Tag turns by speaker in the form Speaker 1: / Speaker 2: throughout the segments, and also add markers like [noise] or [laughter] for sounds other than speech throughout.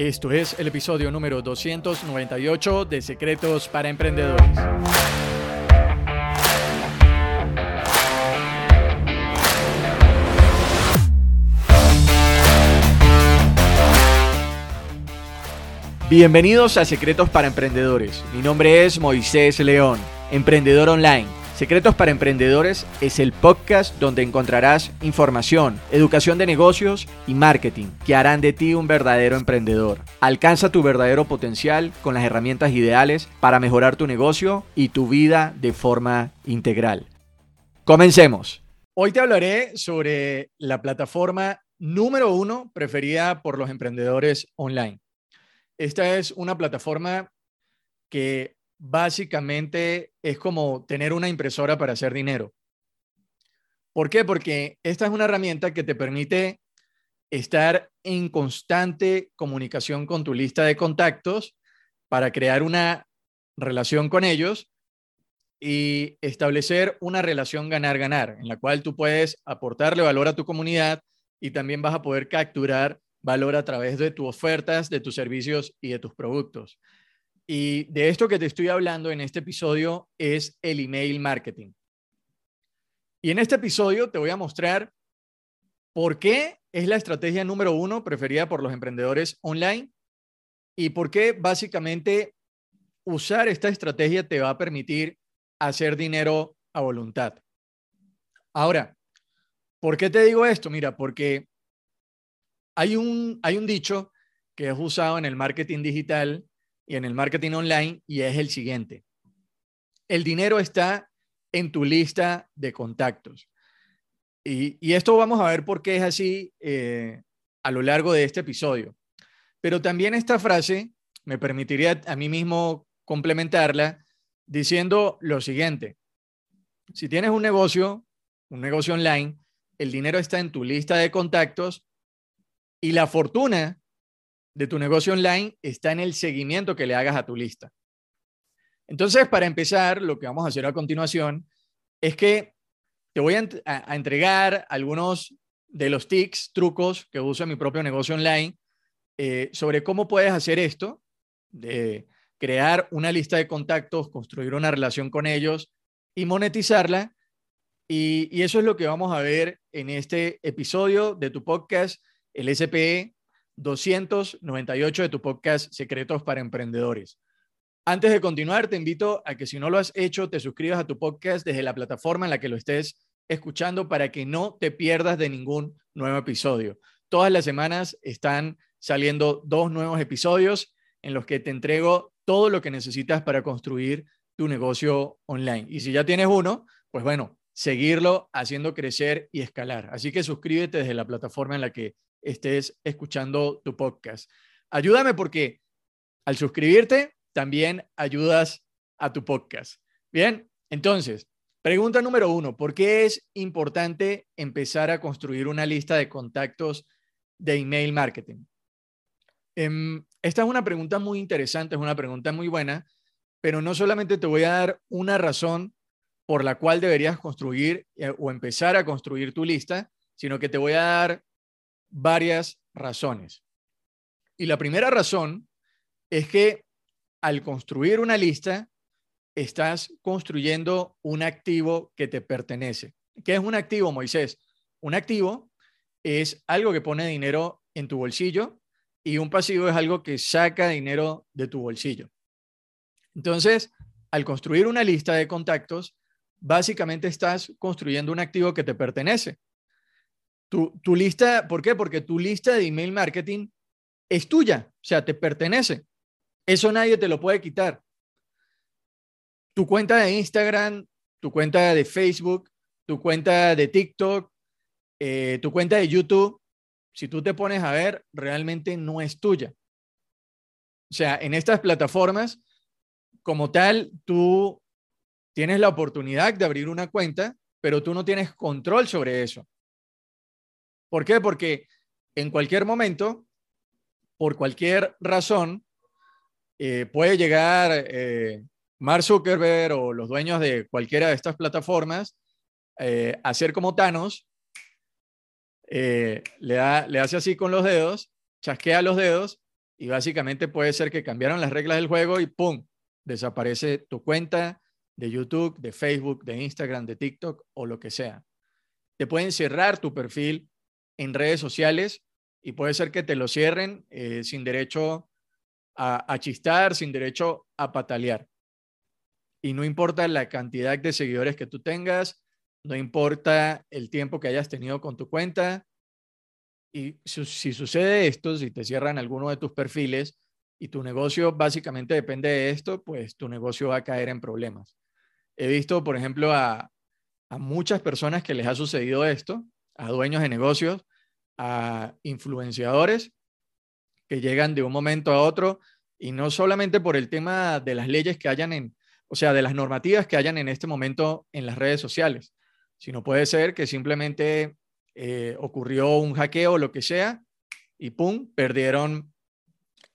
Speaker 1: Esto es el episodio número 298 de Secretos para Emprendedores. Bienvenidos a Secretos para Emprendedores. Mi nombre es Moisés León, emprendedor online Secretos para Emprendedores es el podcast donde encontrarás información, educación de negocios y marketing que harán de ti un verdadero emprendedor. Alcanza tu verdadero potencial con las herramientas ideales para mejorar tu negocio y tu vida de forma integral. Comencemos. Hoy te hablaré sobre la plataforma número uno preferida por los emprendedores online. Esta es una plataforma que básicamente es como tener una impresora para hacer dinero. ¿Por qué? Porque esta es una herramienta que te permite estar en constante comunicación con tu lista de contactos para crear una relación con ellos y establecer una relación ganar-ganar, en la cual tú puedes aportarle valor a tu comunidad y también vas a poder capturar valor a través de tus ofertas, de tus servicios y de tus productos. Y de esto que te estoy hablando en este episodio es el email marketing. Y en este episodio te voy a mostrar por qué es la estrategia número uno preferida por los emprendedores online y por qué básicamente usar esta estrategia te va a permitir hacer dinero a voluntad. Ahora, ¿por qué te digo esto? Mira, porque hay un, hay un dicho que es usado en el marketing digital y en el marketing online y es el siguiente. El dinero está en tu lista de contactos. Y, esto vamos a ver por qué es así eh, a lo largo de este episodio. Pero también esta frase me permitiría a mí mismo complementarla diciendo lo siguiente. Si tienes un negocio, un negocio online, el dinero está en tu lista de contactos y la fortuna de tu negocio online está en el seguimiento que le hagas a tu lista. Entonces, para empezar, lo que vamos a hacer a continuación es que te voy a, entregar algunos de los tics, trucos que uso en mi propio negocio online eh, sobre cómo puedes hacer esto, de crear una lista de contactos, construir una relación con ellos y monetizarla. Y, y eso es lo que vamos a ver en este episodio de tu podcast, el SPE 298 de tu podcast Secretos para Emprendedores. Antes de continuar, te invito a que si no lo has hecho, te suscribas a tu podcast desde la plataforma en la que lo estés escuchando para que no te pierdas de ningún nuevo episodio. Todas las semanas están saliendo dos nuevos episodios en los que te entrego todo lo que necesitas para construir tu negocio online. Y si ya tienes uno, pues bueno, seguirlo haciendo crecer y escalar. Así que suscríbete desde la plataforma en la que estés escuchando tu podcast. Ayúdame porque al suscribirte también ayudas a tu podcast. Bien, entonces, pregunta número uno, ¿por qué es importante empezar a construir una lista de contactos de email marketing? Em, esta es una pregunta muy interesante, es una pregunta muy buena, pero no solamente te voy a dar una razón por la cual deberías construir eh, o empezar a construir tu lista, sino que te voy a dar varias razones. Y la primera razón es que al construir una lista, estás construyendo un activo que te pertenece. ¿Qué es un activo, Moisés? Un activo es algo que pone dinero en tu bolsillo y un pasivo es algo que saca dinero de tu bolsillo. Entonces, al construir una lista de contactos, básicamente estás construyendo un activo que te pertenece. Tu, lista, ¿por qué? Porque tu lista de email marketing es tuya, o sea, te pertenece. Eso nadie te lo puede quitar. Tu cuenta de Instagram, tu cuenta de Facebook, tu cuenta de TikTok, eh, tu cuenta de YouTube, si tú te pones a ver, realmente no es tuya. O sea, en estas plataformas, como tal, tú tienes la oportunidad de abrir una cuenta, pero tú no tienes control sobre eso. ¿Por qué? Porque en cualquier momento, por cualquier razón, eh, puede llegar eh, Mark Zuckerberg o los dueños de cualquiera de estas plataformas eh, a hacer como Thanos, le, le hace así con los dedos, chasquea los dedos y básicamente puede ser que cambiaron las reglas del juego y ¡pum! desaparece tu cuenta de YouTube, de Facebook, de Instagram, de TikTok o lo que sea. Te pueden cerrar tu perfil en redes sociales y puede ser que te lo cierren eh, sin derecho a, chistar, sin derecho a patalear. Y no importa la cantidad de seguidores que tú tengas, no importa el tiempo que hayas tenido con tu cuenta. Y si, sucede esto, si te cierran alguno de tus perfiles y tu negocio básicamente depende de esto, pues tu negocio va a caer en problemas. He visto, por ejemplo, a muchas personas que les ha sucedido esto, a dueños de negocios, a influenciadores que llegan de un momento a otro y no solamente por el tema de las leyes que hayan en, o sea, de las normativas que hayan en este momento en las redes sociales, sino puede ser que simplemente eh, ocurrió un hackeo o lo que sea y ¡pum! perdieron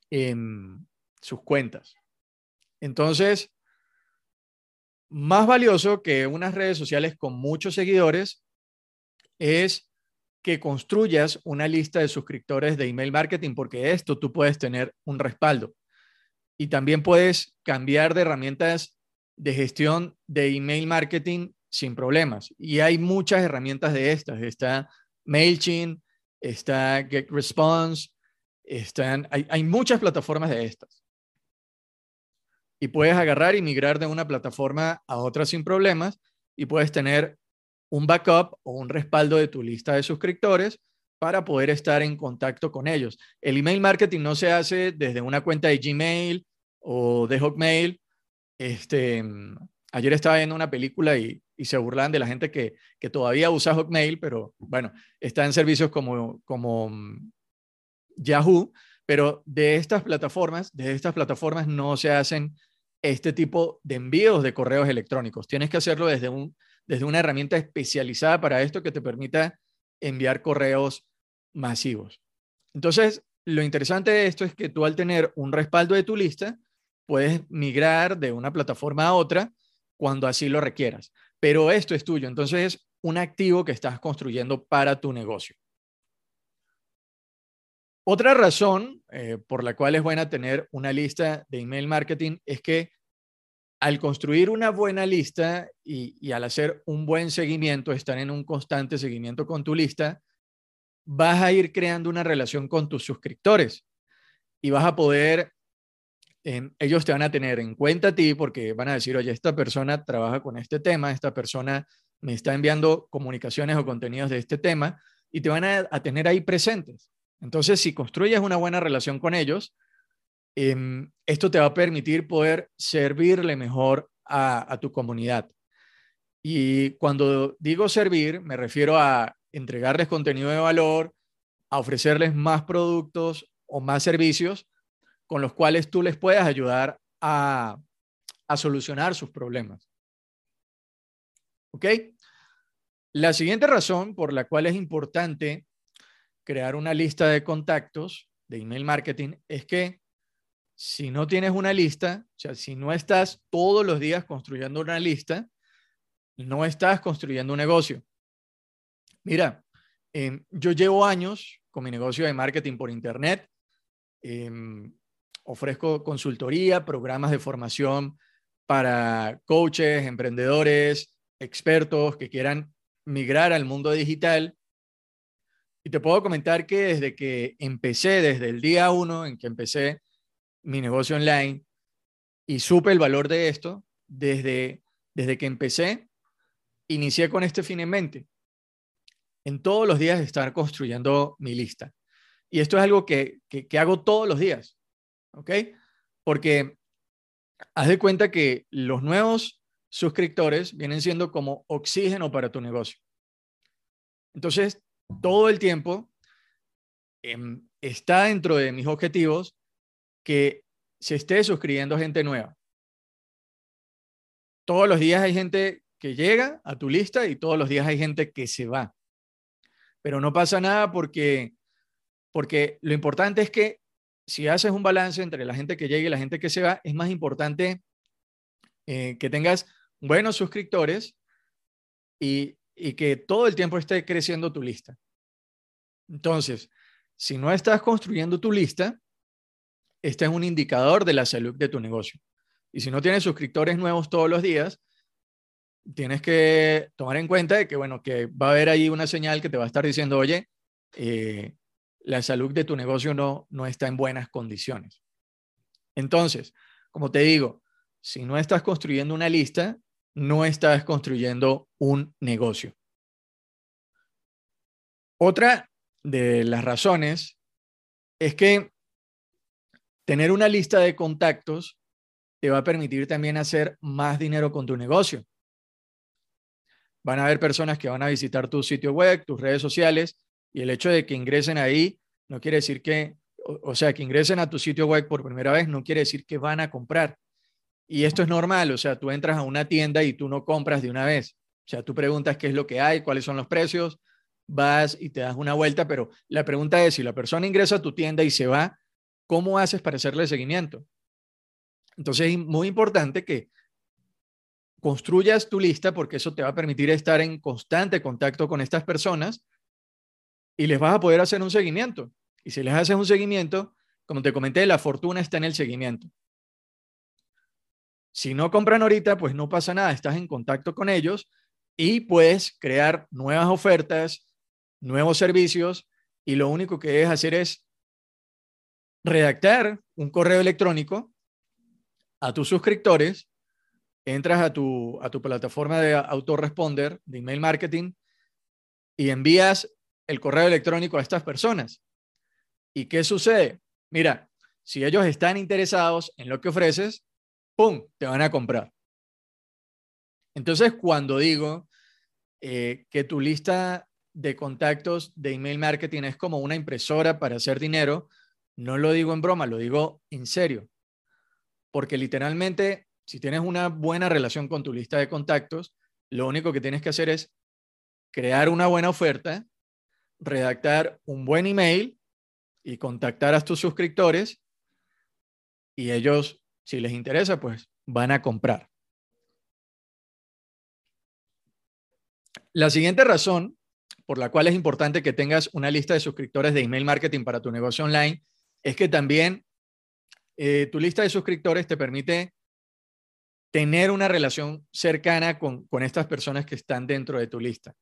Speaker 1: em, sus cuentas. Entonces, más valioso que unas redes sociales con muchos seguidores es que construyas una lista de suscriptores de email marketing, porque esto tú puedes tener un respaldo. Y también puedes cambiar de herramientas de gestión de email marketing sin problemas. Y hay muchas herramientas de estas. Está MailChimp, está GetResponse, están, hay, hay muchas plataformas de estas. Y puedes agarrar y migrar de una plataforma a otra sin problemas y puedes tener un backup o un respaldo de tu lista de suscriptores para poder estar en contacto con ellos. El email marketing no se hace desde una cuenta de Gmail o de Hotmail. Este, ayer estaba viendo una película y se burlan de la gente que, todavía usa Hotmail, pero bueno, está en servicios como, como mm, Yahoo, pero de estas plataformas, de estas plataformas no se hacen este tipo de envíos de correos electrónicos. Tienes que hacerlo desde, un, desde una herramienta especializada para esto que te permita enviar correos masivos. Entonces, lo interesante de esto es que tú al tener un respaldo de tu lista, puedes migrar de una plataforma a otra cuando así lo requieras pero esto es tuyo. Entonces es un activo que estás construyendo para tu negocio. Otra razón eh, por la cual es buena tener una lista de email marketing es que al construir una buena lista y, al hacer un buen seguimiento, estar en un constante seguimiento con tu lista, vas a ir creando una relación con tus suscriptores y vas a poder ellos te van a tener en cuenta a ti porque van a decir, oye, esta persona trabaja con este tema, esta persona me está enviando comunicaciones o contenidos de este tema y te van a, tener ahí presentes. Entonces, si construyes una buena relación con ellos, em, esto te va a permitir poder servirle mejor a, a tu comunidad. Y cuando digo servir, me refiero a entregarles contenido de valor, a ofrecerles más productos o más servicios con los cuales tú les puedas ayudar a, solucionar sus problemas. ¿Ok? La siguiente razón por la cual es importante crear una lista de contactos de email marketing es que si no tienes una lista, o sea, si no estás todos los días construyendo una lista, no estás construyendo un negocio. Mira, em, yo llevo años con mi negocio de marketing por Internet. Em, ofrezco consultoría, programas de formación para coaches, emprendedores, expertos que quieran migrar al mundo digital. Y te puedo comentar que desde que empecé, desde el día uno en que empecé mi negocio online y supe el valor de esto, desde, desde que empecé, inicié con este fin en mente. En todos los días estar construyendo mi lista. Y esto es algo que, que hago todos los días. ¿ok? Porque haz de cuenta que los nuevos suscriptores vienen siendo como oxígeno para tu negocio. Entonces, todo el tiempo em, está dentro de mis objetivos que se esté suscribiendo gente nueva. Todos los días hay gente que llega a tu lista y todos los días hay gente que se va. Pero no pasa nada porque, porque lo importante es que si haces un balance entre la gente que llega y la gente que se va, es más importante eh, que tengas buenos suscriptores y, y que todo el tiempo esté creciendo tu lista. Entonces, si no estás construyendo tu lista, este es un indicador de la salud de tu negocio. Y si no tienes suscriptores nuevos todos los días, tienes que tomar en cuenta de que, bueno, que va a haber ahí una señal que te va a estar diciendo, oye, eh, la salud de tu negocio no, no está en buenas condiciones. Entonces, como te digo, si no estás construyendo una lista, no estás construyendo un negocio. Otra de las razones es que tener una lista de contactos te va a permitir también hacer más dinero con tu negocio. Van a haber personas que van a visitar tu sitio web, tus redes sociales, y el hecho de que ingresen ahí no quiere decir que, o, sea, que ingresen a tu sitio web por primera vez no quiere decir que van a comprar. Y esto es normal, o sea, tú entras a una tienda y tú no compras de una vez. O sea, tú preguntas qué es lo que hay, cuáles son los precios, vas y te das una vuelta, pero la pregunta es, si la persona ingresa a tu tienda y se va, ¿cómo haces para hacerle seguimiento? Entonces es muy importante que construyas tu lista porque eso te va a permitir estar en constante contacto con estas personas y les vas a poder hacer un seguimiento. Y si les haces un seguimiento, como te comenté, la fortuna está en el seguimiento. Si no compran ahorita, pues no pasa nada, estás en contacto con ellos y puedes crear nuevas ofertas, nuevos servicios y lo único que debes hacer es redactar un correo electrónico a tus suscriptores, entras a tu, a tu plataforma de autoresponder, de email marketing, y envías el correo electrónico a estas personas. ¿Y qué sucede? Mira, si ellos están interesados en lo que ofreces, ¡pum!, te van a comprar. Entonces, cuando digo eh, que tu lista de contactos de email marketing es como una impresora para hacer dinero, no lo digo en broma, lo digo en serio. Porque literalmente, si tienes una buena relación con tu lista de contactos, lo único que tienes que hacer es crear una buena oferta redactar un buen email y contactar a tus suscriptores y ellos, si les interesa, pues van a comprar. La siguiente razón por la cual es importante que tengas una lista de suscriptores de email marketing para tu negocio online es que también eh, tu lista de suscriptores te permite tener una relación cercana con, con estas personas que están dentro de tu lista.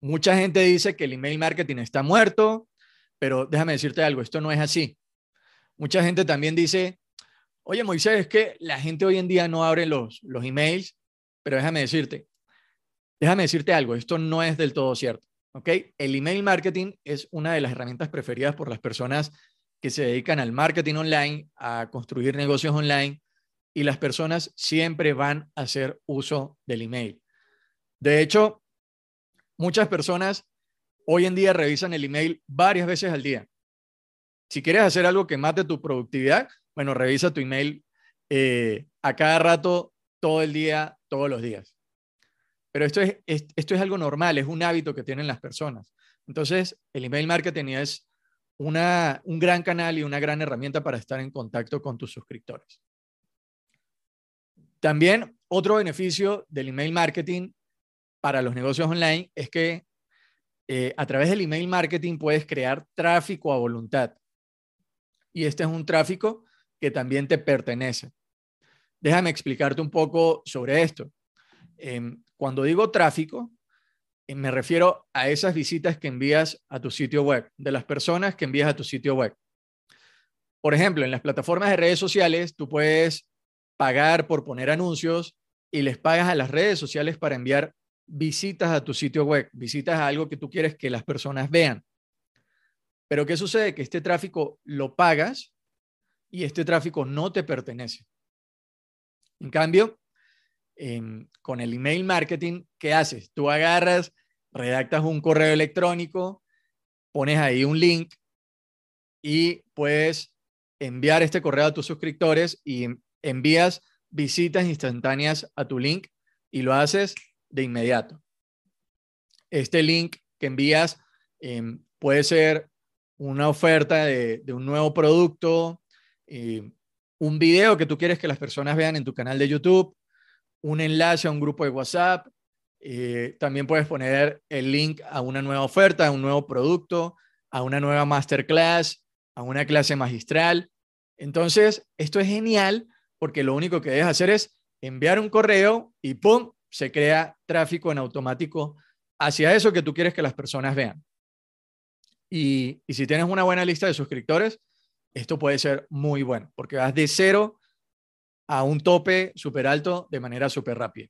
Speaker 1: Mucha gente dice que el email marketing está muerto, pero déjame decirte algo, esto no es así. Mucha gente también dice, oye Moisés, es que la gente hoy en día no abre los, los emails, pero déjame decirte, déjame decirte algo, esto no es del todo cierto. ¿Ok? El email marketing es una de las herramientas preferidas por las personas que se dedican al marketing online, a construir negocios online, y las personas siempre van a hacer uso del email. De hecho, Muchas personas hoy en día revisan el email varias veces al día. Si quieres hacer algo que mate tu productividad, bueno, revisa tu email eh, a cada rato, todo el día, todos los días. Pero esto es, esto es algo normal, es un hábito que tienen las personas. Entonces, el email marketing es una, un gran canal y una gran herramienta para estar en contacto con tus suscriptores. También otro beneficio del email marketing para los negocios online es que eh, a través del email marketing puedes crear tráfico a voluntad. Y este es un tráfico que también te pertenece. Déjame explicarte un poco sobre esto. Em, cuando digo tráfico, eh, me refiero a esas visitas que envías a tu sitio web, de las personas que envías a tu sitio web. Por ejemplo, en las plataformas de redes sociales, tú puedes pagar por poner anuncios y les pagas a las redes sociales para enviar visitas a tu sitio web, visitas a algo que tú quieres que las personas vean. Pero ¿qué sucede? Que este tráfico lo pagas y este tráfico no te pertenece. En cambio, con el email marketing, ¿qué haces? Tú agarras, redactas un correo electrónico, pones ahí un link y puedes enviar este correo a tus suscriptores y envías visitas instantáneas a tu link y lo haces de inmediato. Este link que envías em, puede ser una oferta de, un nuevo producto, em, un video que tú quieres que las personas vean en tu canal de YouTube, un enlace a un grupo de WhatsApp. Eh, también puedes poner el link a una nueva oferta, a un nuevo producto, a una nueva masterclass, a una clase magistral. Entonces, esto es genial porque lo único que debes hacer es enviar un correo y ¡pum! se crea tráfico en automático hacia eso que tú quieres que las personas vean. Y, y si tienes una buena lista de suscriptores, esto puede ser muy bueno porque vas de cero a un tope súper alto de manera súper rápida.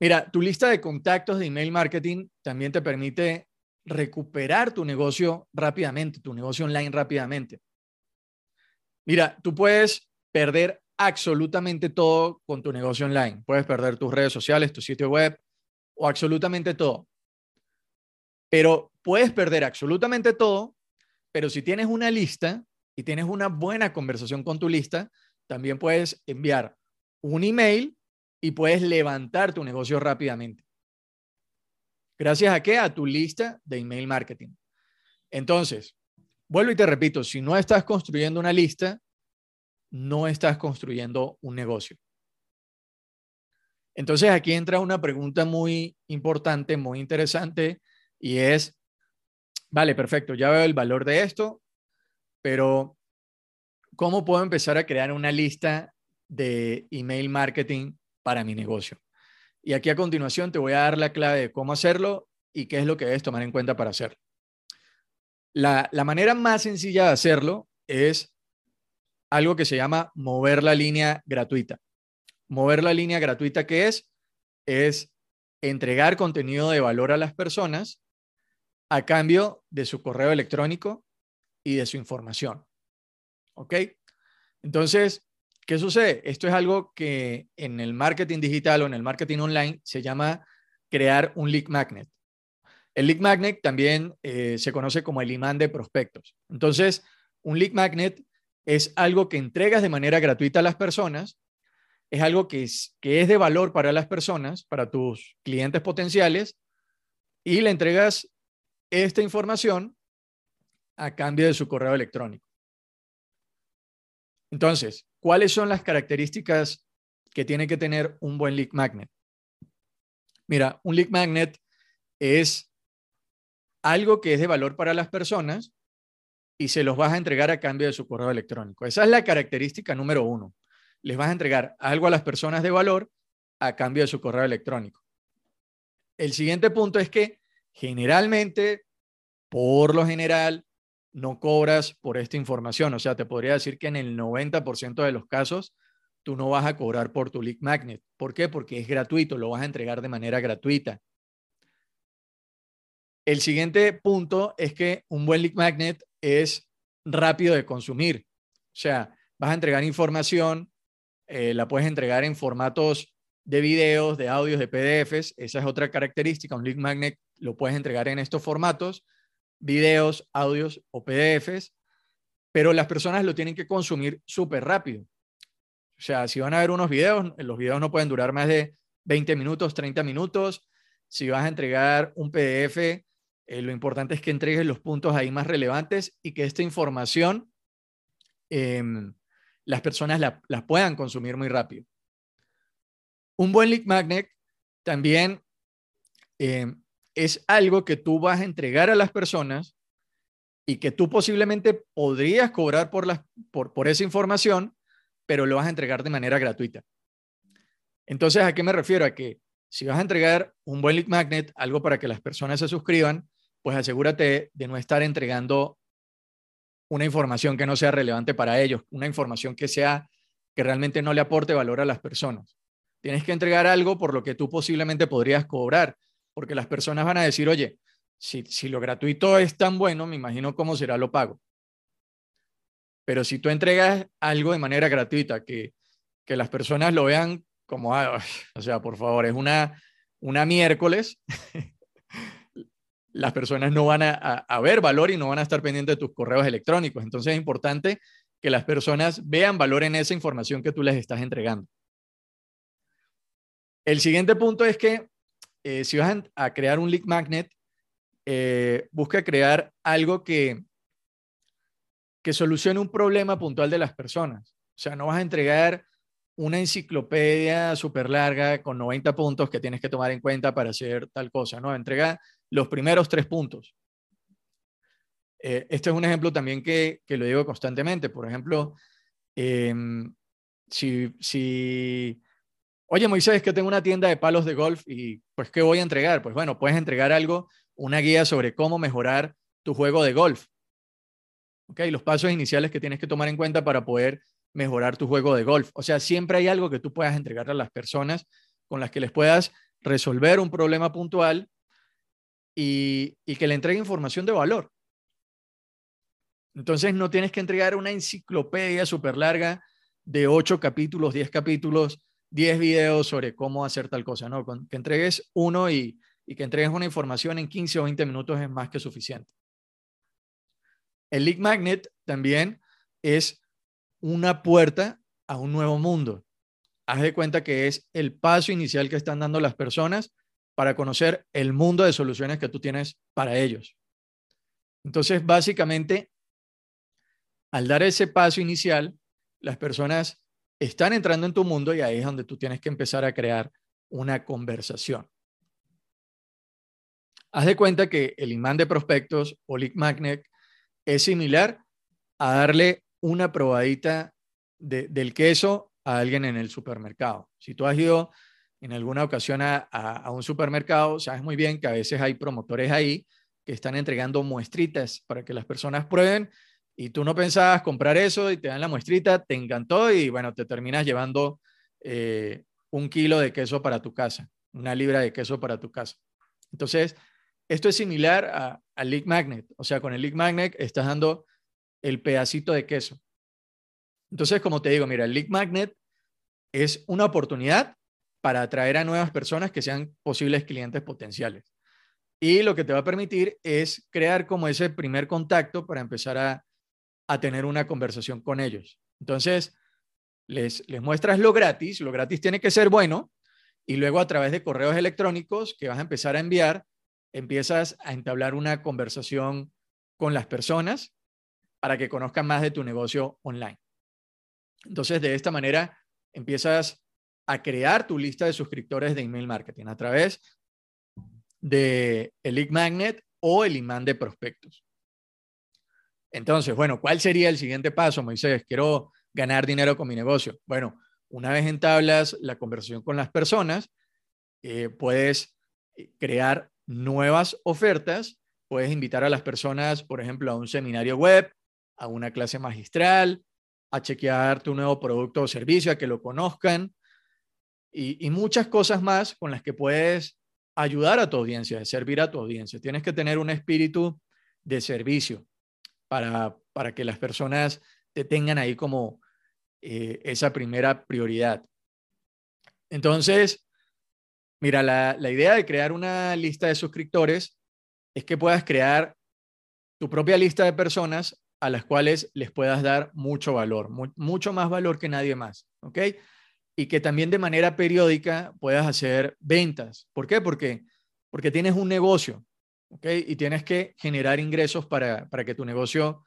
Speaker 1: Mira, tu lista de contactos de email marketing también te permite recuperar tu negocio rápidamente, tu negocio online rápidamente. Mira, tú puedes perder absolutamente todo con tu negocio online. Puedes perder tus redes sociales, tu sitio web o absolutamente todo. Pero puedes perder absolutamente todo, pero si tienes una lista y tienes una buena conversación con tu lista, también puedes enviar un email y puedes levantar tu negocio rápidamente. Gracias a qué? A tu lista de email marketing. Entonces, vuelvo y te repito, si no estás construyendo una lista, no estás construyendo un negocio. Entonces aquí entra una pregunta muy importante, muy interesante, y es, vale, perfecto, ya veo el valor de esto, pero ¿cómo puedo empezar a crear una lista de email marketing para mi negocio? Y aquí a continuación te voy a dar la clave de cómo hacerlo y qué es lo que debes tomar en cuenta para hacerlo. La, la manera más sencilla de hacerlo es algo que se llama mover la línea gratuita. Mover la línea gratuita, ¿qué es? Es entregar contenido de valor a las personas a cambio de su correo electrónico y de su información. ¿Ok? Entonces, ¿qué sucede? Esto es algo que en el marketing digital o en el marketing online se llama crear un lead magnet. El lead magnet también eh, se conoce como el imán de prospectos. Entonces, un lead magnet es algo que entregas de manera gratuita a las personas, es algo que es, que es de valor para las personas, para tus clientes potenciales, y le entregas esta información a cambio de su correo electrónico. Entonces, ¿cuáles son las características que tiene que tener un buen lead magnet? Mira, un lead magnet es algo que es de valor para las personas y se los vas a entregar a cambio de su correo electrónico. Esa es la característica número uno. Les vas a entregar algo a las personas de valor a cambio de su correo electrónico. El siguiente punto es que generalmente, por lo general, no cobras por esta información. O sea, te podría decir que en el 90% de los casos, tú no vas a cobrar por tu lead magnet. ¿Por qué? Porque es gratuito, lo vas a entregar de manera gratuita. El siguiente punto es que un buen lead magnet es rápido de consumir. O sea, vas a entregar información, eh, la puedes entregar en formatos de videos, de audios, de PDFs. Esa es otra característica. Un lead magnet lo puedes entregar en estos formatos videos, audios o PDFs, pero las personas lo tienen que consumir súper rápido. O sea, si van a ver unos videos, los videos no pueden durar más de 20 minutos, 30 minutos. Si vas a entregar un PDF, eh, lo importante es que entregues los puntos ahí más relevantes y que esta información em, las personas la, puedan consumir muy rápido. Un buen lead magnet también em, es algo que tú vas a entregar a las personas y que tú posiblemente podrías cobrar por, por, por esa información, pero lo vas a entregar de manera gratuita. Entonces, ¿a qué me refiero? A que si vas a entregar un buen lead magnet, algo para que las personas se suscriban, pues asegúrate de no estar entregando una información que no sea relevante para ellos, una información que sea que realmente no le aporte valor a las personas. Tienes que entregar algo por lo que tú posiblemente podrías cobrar porque las personas van a decir, oye, si, si lo gratuito es tan bueno, me imagino cómo será lo pago. Pero si tú entregas algo de manera gratuita, que, que las personas lo vean como, ah, o sea, por favor, es una, una miércoles, [laughs] las personas no van a, a, ver valor y no van a estar pendientes de tus correos electrónicos. Entonces es importante que las personas vean valor en esa información que tú les estás entregando. El siguiente punto es que eh, si vas a, crear un lead magnet, eh, busca crear algo que, que solucione un problema puntual de las personas. O sea, no vas a entregar una enciclopedia súper larga con 90 puntos que tienes que tomar en cuenta para hacer tal cosa, ¿no? Entrega los primeros tres puntos. Eh, este es un ejemplo también que, que lo digo constantemente. Por ejemplo, em, si, si, oye Moisés, que tengo una tienda de palos de golf y pues, ¿qué voy a entregar? Pues bueno, puedes entregar algo, una guía sobre cómo mejorar tu juego de golf. ¿Ok? Los pasos iniciales que tienes que tomar en cuenta para poder mejorar tu juego de golf. O sea, siempre hay algo que tú puedas entregar a las personas con las que les puedas resolver un problema puntual y, que le entregue información de valor. Entonces no tienes que entregar una enciclopedia súper larga de 8 capítulos, 10 capítulos, 10 videos sobre cómo hacer tal cosa, ¿no? que entregues uno y, y que entregues una información en 15 o 20 minutos es más que suficiente. El Lead Magnet también es una puerta a un nuevo mundo. Haz de cuenta que es el paso inicial que están dando las personas para conocer el mundo de soluciones que tú tienes para ellos. Entonces, básicamente, al dar ese paso inicial, las personas están entrando en tu mundo y ahí es donde tú tienes que empezar a crear una conversación. Haz de cuenta que el imán de prospectos o lead magnet es similar a darle una probadita del queso a alguien en el supermercado. Si tú has ido en alguna ocasión a, un supermercado, sabes muy bien que a veces hay promotores ahí que están entregando muestritas para que las personas prueben y tú no pensabas comprar eso y te dan la muestrita, te encantó y bueno, te terminas llevando eh, un kilo de queso para tu casa, una libra de queso para tu casa. Entonces, esto es similar al Leak Magnet, o sea, con el Leak Magnet estás dando el pedacito de queso. Entonces, como te digo, mira, el Leak Magnet es una oportunidad para atraer a nuevas personas que sean posibles clientes potenciales. Y lo que te va a permitir es crear como ese primer contacto para empezar a, tener una conversación con ellos. Entonces, les, les muestras lo gratis, lo gratis tiene que ser bueno, y luego a través de correos electrónicos que vas a empezar a enviar, empiezas a entablar una conversación con las personas para que conozcan más de tu negocio online. Entonces, de esta manera, empiezas a crear tu lista de suscriptores de email marketing a través de el lead magnet o el imán de prospectos. Entonces, bueno, ¿cuál sería el siguiente paso, Moisés? Quiero ganar dinero con mi negocio. Bueno, una vez entablas la conversación con las personas, eh, puedes eh, crear nuevas ofertas, puedes invitar a las personas, por ejemplo, a un seminario web, a una clase magistral, a chequear tu nuevo producto o servicio, a que lo conozcan y, muchas cosas más con las que puedes ayudar a tu audiencia, servir a tu audiencia. Tienes que tener un espíritu de servicio para, para que las personas te tengan ahí como eh, esa primera prioridad. Entonces, mira, la, la idea de crear una lista de suscriptores es que puedas crear tu propia lista de personas a las cuales les puedas dar mucho valor, mucho más valor que nadie más, ¿ok? Y que también de manera periódica puedas hacer ventas. ¿Por qué? Porque, porque tienes un negocio, Y tienes que generar ingresos para, para que tu negocio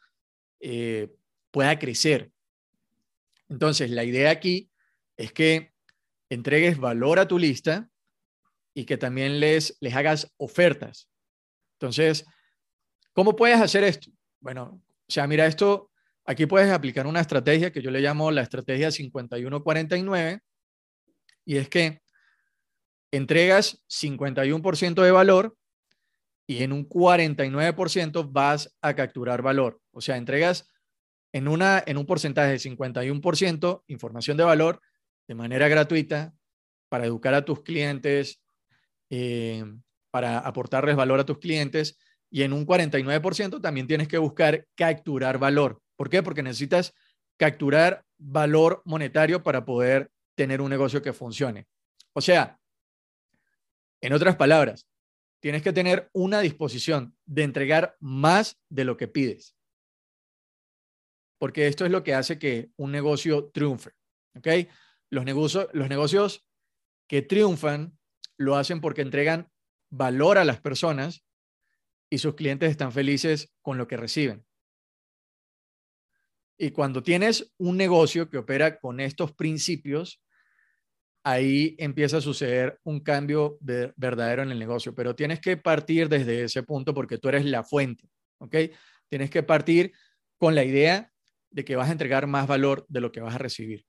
Speaker 1: eh, pueda crecer. Entonces, la idea aquí es que entregues valor a tu lista y que también les, les hagas ofertas. Entonces, ¿cómo puedes hacer esto? Bueno, o sea, mira, esto, aquí puedes aplicar una estrategia que yo le llamo la estrategia 5149, y es que entregas 51% de valor y en un 49% vas a capturar valor. O sea, entregas en, una, en un porcentaje de 51% información de valor de manera gratuita para educar a tus clientes, eh, para aportarles valor a tus clientes y en un 49% también tienes que buscar capturar valor. ¿Por qué? Porque necesitas capturar valor monetario para poder tener un negocio que funcione. O sea, en otras palabras, tienes que tener una disposición de entregar más de lo que pides. Porque esto es lo que hace que un negocio triunfe. ¿Ok? Los negocios, los negocios que triunfan lo hacen porque entregan valor a las personas y sus clientes están felices con lo que reciben. Y cuando tienes un negocio que opera con estos principios, ahí empieza a suceder un cambio verdadero en el negocio, pero tienes que partir desde ese punto porque tú eres la fuente, ¿ok? Tienes que partir con la idea de que vas a entregar más valor de lo que vas a recibir.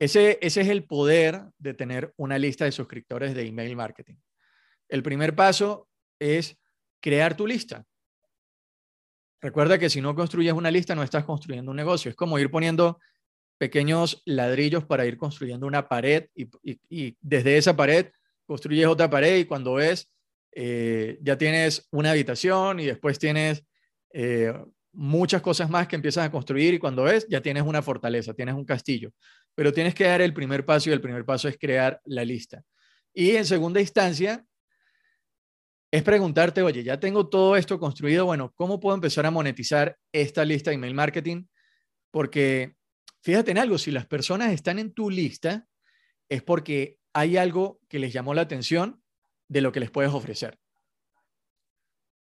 Speaker 1: Ese, ese es el poder de tener una lista de suscriptores de email marketing. El primer paso es crear tu lista. Recuerda que si no construyes una lista, no estás construyendo un negocio. Es como ir poniendo pequeños ladrillos para ir construyendo una pared y, desde esa pared construyes otra pared y cuando ves, eh, ya tienes una habitación y después tienes eh, muchas cosas más que empiezas a construir y cuando ves, ya tienes una fortaleza, tienes un castillo. Pero tienes que dar el primer paso y el primer paso es crear la lista. Y en segunda instancia, es preguntarte, oye, ya tengo todo esto construido, bueno, ¿cómo puedo empezar a monetizar esta lista de email marketing? Porque fíjate en algo, si las personas están en tu lista, es porque hay algo que les llamó la atención de lo que les puedes ofrecer.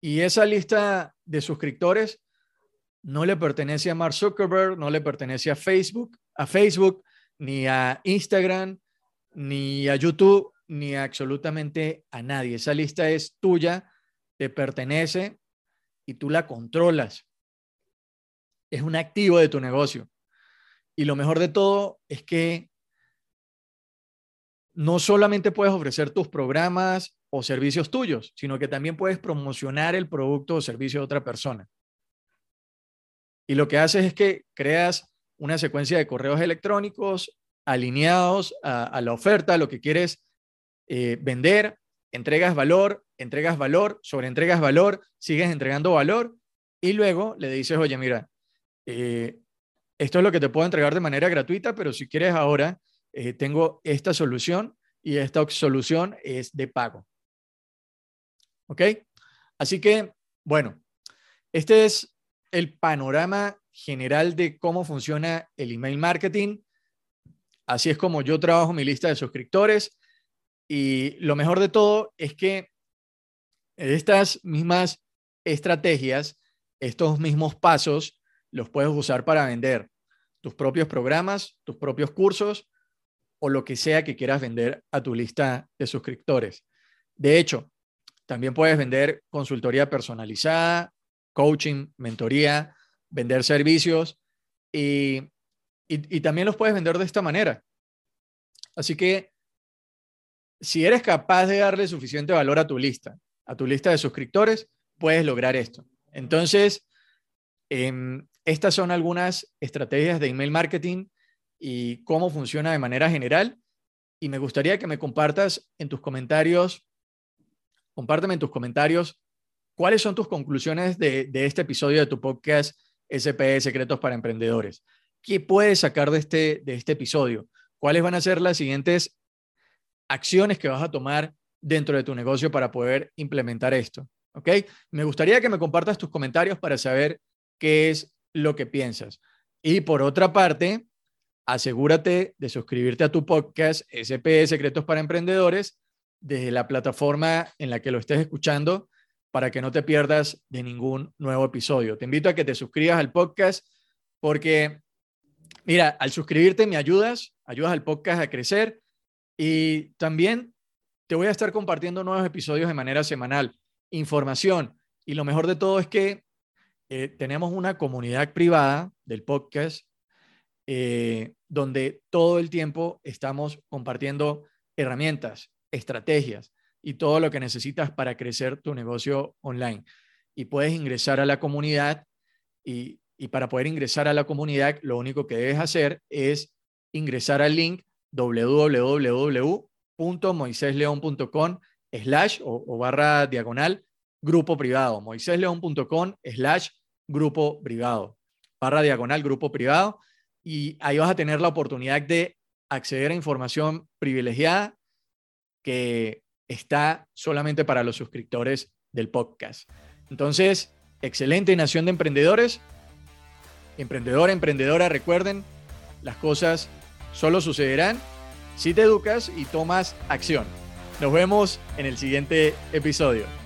Speaker 1: Y esa lista de suscriptores no le pertenece a Mark Zuckerberg, no le pertenece a Facebook, a Facebook, ni a Instagram, ni a YouTube, ni absolutamente a nadie. Esa lista es tuya, te pertenece y tú la controlas. Es un activo de tu negocio. Y lo mejor de todo es que no solamente puedes ofrecer tus programas o servicios tuyos, sino que también puedes promocionar el producto o servicio de otra persona. Y lo que haces es que creas una secuencia de correos electrónicos alineados a, la oferta, a lo que quieres eh, vender, entregas valor, entregas valor, sobre entregas valor, sigues entregando valor y luego le dices, oye, mira, eh, esto es lo que te puedo entregar de manera gratuita, pero si quieres ahora, eh, tengo esta solución y esta solución es de pago. ¿Ok? Así que, bueno, este es el panorama general de cómo funciona el email marketing. Así es como yo trabajo mi lista de suscriptores. Y lo mejor de todo es que estas mismas estrategias, estos mismos pasos, los puedes usar para vender tus propios programas, tus propios cursos o lo que sea que quieras vender a tu lista de suscriptores. De hecho, también puedes vender consultoría personalizada, coaching, mentoría, vender servicios y, y también los puedes vender de esta manera. Así que si eres capaz de darle suficiente valor a tu lista, a tu lista de suscriptores, puedes lograr esto. Entonces, em, estas son algunas estrategias de email marketing y cómo funciona de manera general. Y me gustaría que me compartas en tus comentarios, compárteme en tus comentarios cuáles son tus conclusiones de, de este episodio de tu podcast SP Secretos para Emprendedores. ¿Qué puedes sacar de este, de este episodio? ¿Cuáles van a ser las siguientes acciones que vas a tomar dentro de tu negocio para poder implementar esto. ¿Ok? Me gustaría que me compartas tus comentarios para saber qué es lo que piensas. Y por otra parte, asegúrate de suscribirte a tu podcast SP Secretos para Emprendedores desde la plataforma en la que lo estés escuchando para que no te pierdas de ningún nuevo episodio. Te invito a que te suscribas al podcast porque, mira, al suscribirte me ayudas, ayudas al podcast a crecer y también te voy a estar compartiendo nuevos episodios de manera semanal, información. Y lo mejor de todo es que eh, tenemos una comunidad privada del podcast eh, donde todo el tiempo estamos compartiendo herramientas, estrategias y todo lo que necesitas para crecer tu negocio online. Y puedes ingresar a la comunidad y, y para poder ingresar a la comunidad, lo único que debes hacer es ingresar al link www.moisesleon.com slash o, barra diagonal grupo privado, moisesleon.com slash grupo privado, barra diagonal grupo privado, y ahí vas a tener la oportunidad de acceder a información privilegiada que está solamente para los suscriptores del podcast. Entonces, excelente nación de emprendedores. Emprendedor, emprendedora, recuerden, las cosas solo sucederán si te educas y tomas acción. Nos vemos en el siguiente episodio.